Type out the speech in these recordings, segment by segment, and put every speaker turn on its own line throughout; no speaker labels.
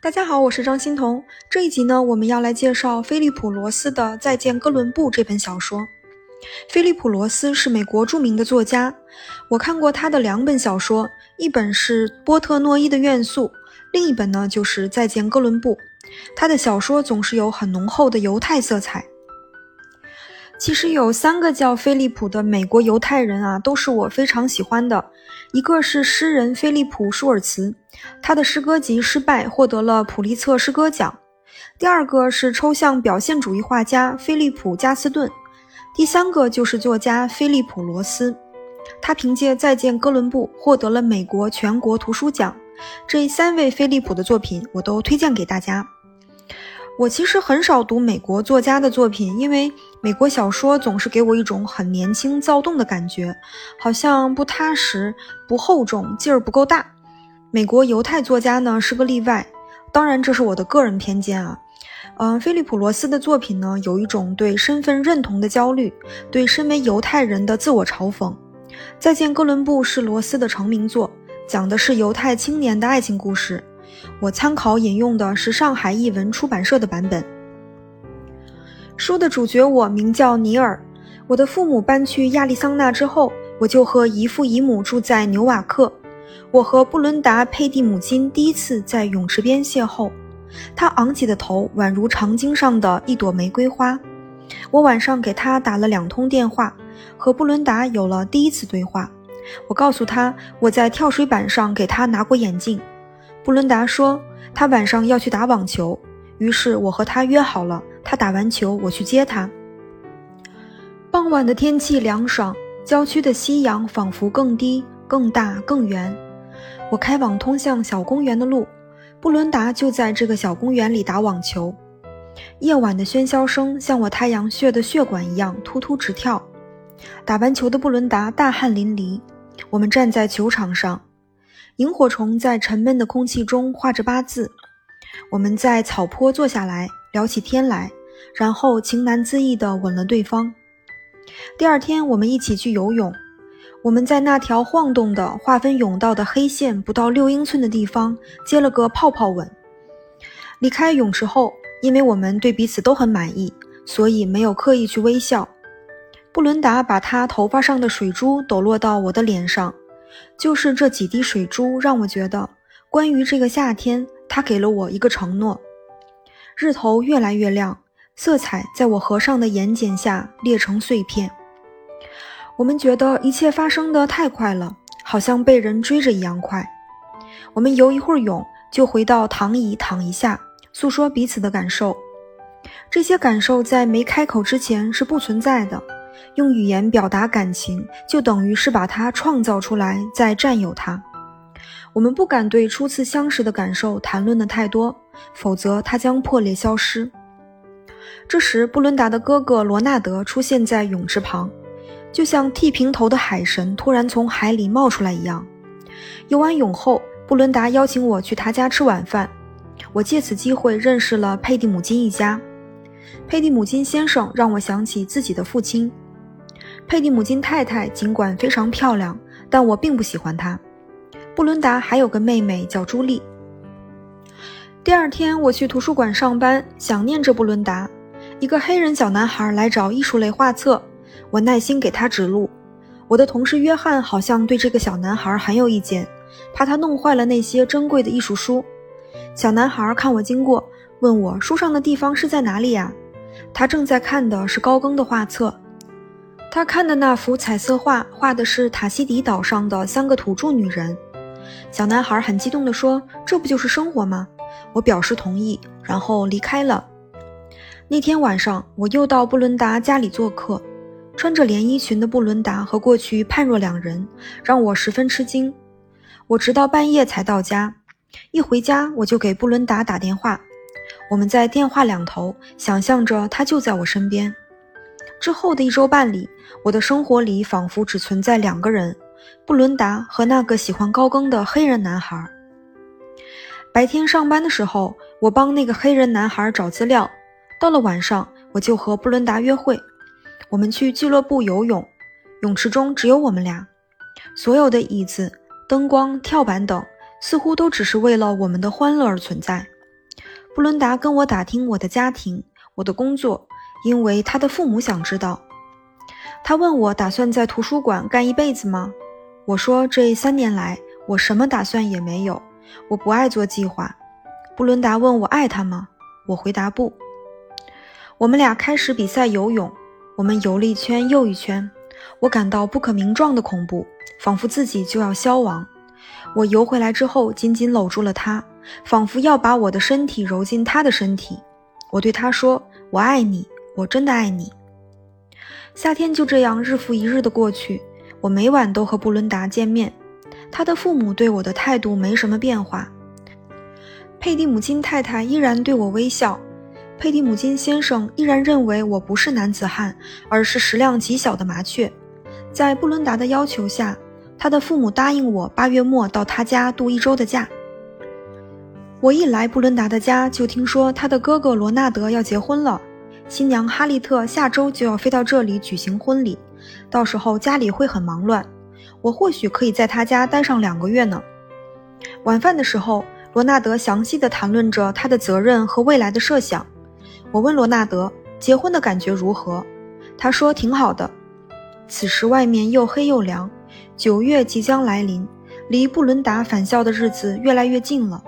大家好，我是张欣彤。这一集呢，我们要来介绍菲利普·罗斯的《再见哥伦布》这本小说。菲利普·罗斯是美国著名的作家，我看过他的两本小说，一本是《波特诺伊的怨诉》，另一本呢就是《再见哥伦布》。他的小说总是有很浓厚的犹太色彩。其实有三个叫菲利普的美国犹太人啊，都是我非常喜欢的。一个是诗人菲利普·舒尔茨，他的诗歌集《失败》获得了普利策诗歌奖。第二个是抽象表现主义画家菲利普·加斯顿。第三个就是作家菲利普·罗斯，他凭借《再见哥伦布》获得了美国全国图书奖。这三位菲利普的作品，我都推荐给大家。我其实很少读美国作家的作品，因为美国小说总是给我一种很年轻、躁动的感觉，好像不踏实、不厚重、劲儿不够大。美国犹太作家呢是个例外，当然这是我的个人偏见啊。嗯，菲利普·罗斯的作品呢有一种对身份认同的焦虑，对身为犹太人的自我嘲讽。《再见哥伦布》是罗斯的成名作，讲的是犹太青年的爱情故事。我参考引用的是上海译文出版社的版本。书的主角我名叫尼尔。我的父母搬去亚利桑那之后，我就和姨父姨母住在纽瓦克。我和布伦达·佩蒂姆金第一次在泳池边邂逅。他昂起的头宛如长茎上的一朵玫瑰花。我晚上给他打了两通电话，和布伦达有了第一次对话。我告诉他我在跳水板上给他拿过眼镜。布伦达说，他晚上要去打网球，于是我和他约好了，他打完球我去接他。傍晚的天气凉爽，郊区的夕阳仿佛更低、更大、更圆。我开往通向小公园的路，布伦达就在这个小公园里打网球。夜晚的喧嚣声像我太阳穴的血管一样突突直跳。打完球的布伦达大汗淋漓，我们站在球场上。萤火虫在沉闷的空气中画着八字。我们在草坡坐下来聊起天来，然后情难自抑地吻了对方。第二天，我们一起去游泳。我们在那条晃动的、划分泳道的黑线不到六英寸的地方接了个泡泡吻。离开泳池后，因为我们对彼此都很满意，所以没有刻意去微笑。布伦达把他头发上的水珠抖落到我的脸上。就是这几滴水珠让我觉得，关于这个夏天，他给了我一个承诺。日头越来越亮，色彩在我合上的眼睑下裂成碎片。我们觉得一切发生的太快了，好像被人追着一样快。我们游一会儿泳，就回到躺椅躺一下，诉说彼此的感受。这些感受在没开口之前是不存在的。用语言表达感情，就等于是把它创造出来，再占有它。我们不敢对初次相识的感受谈论的太多，否则它将破裂消失。这时，布伦达的哥哥罗纳德出现在泳池旁，就像剃平头的海神突然从海里冒出来一样。游完泳后，布伦达邀请我去他家吃晚饭，我借此机会认识了佩蒂姆金一家。佩蒂姆金先生让我想起自己的父亲。佩蒂姆金太太尽管非常漂亮，但我并不喜欢她。布伦达还有个妹妹叫朱莉。第二天我去图书馆上班，想念着布伦达。一个黑人小男孩来找艺术类画册，我耐心给他指路。我的同事约翰好像对这个小男孩很有意见，怕他弄坏了那些珍贵的艺术书。小男孩看我经过，问我书上的地方是在哪里呀？他正在看的是高更的画册。他看的那幅彩色画，画的是塔西迪岛上的三个土著女人。小男孩很激动地说：“这不就是生活吗？”我表示同意，然后离开了。那天晚上，我又到布伦达家里做客。穿着连衣裙的布伦达和过去判若两人，让我十分吃惊。我直到半夜才到家，一回家我就给布伦达打电话。我们在电话两头，想象着他就在我身边。之后的一周半里，我的生活里仿佛只存在两个人：布伦达和那个喜欢高更的黑人男孩。白天上班的时候，我帮那个黑人男孩找资料；到了晚上，我就和布伦达约会。我们去俱乐部游泳，泳池中只有我们俩。所有的椅子、灯光、跳板等，似乎都只是为了我们的欢乐而存在。布伦达跟我打听我的家庭、我的工作，因为他的父母想知道。他问我打算在图书馆干一辈子吗？我说这三年来我什么打算也没有，我不爱做计划。布伦达问我爱他吗？我回答不。我们俩开始比赛游泳，我们游了一圈又一圈。我感到不可名状的恐怖，仿佛自己就要消亡。我游回来之后，紧紧搂住了他，仿佛要把我的身体揉进他的身体。我对他说：“我爱你，我真的爱你。”夏天就这样日复一日的过去，我每晚都和布伦达见面。他的父母对我的态度没什么变化。佩蒂姆金太太依然对我微笑。佩蒂姆金先生依然认为我不是男子汉，而是食量极小的麻雀。在布伦达的要求下，他的父母答应我八月末到他家度一周的假。我一来布伦达的家，就听说他的哥哥罗纳德要结婚了，新娘哈利特下周就要飞到这里举行婚礼，到时候家里会很忙乱。我或许可以在他家待上两个月呢。晚饭的时候，罗纳德详细的谈论着他的责任和未来的设想。我问罗纳德结婚的感觉如何，他说挺好的。此时外面又黑又凉，九月即将来临，离布伦达返校的日子越来越近了。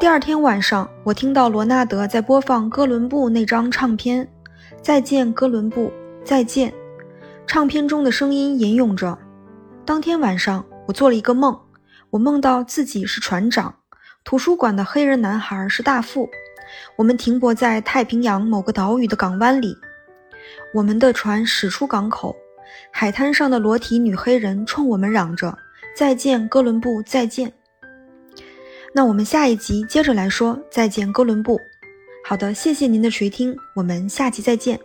第二天晚上，我听到罗纳德在播放哥伦布那张唱片，《再见哥伦布，再见》。唱片中的声音吟咏着。当天晚上，我做了一个梦，我梦到自己是船长，图书馆的黑人男孩是大副。我们停泊在太平洋某个岛屿的港湾里，我们的船驶出港口，海滩上的裸体女黑人冲我们嚷着：“再见，哥伦布，再见。”那我们下一集接着来说再见，哥伦布。好的，谢谢您的垂听，我们下集再见。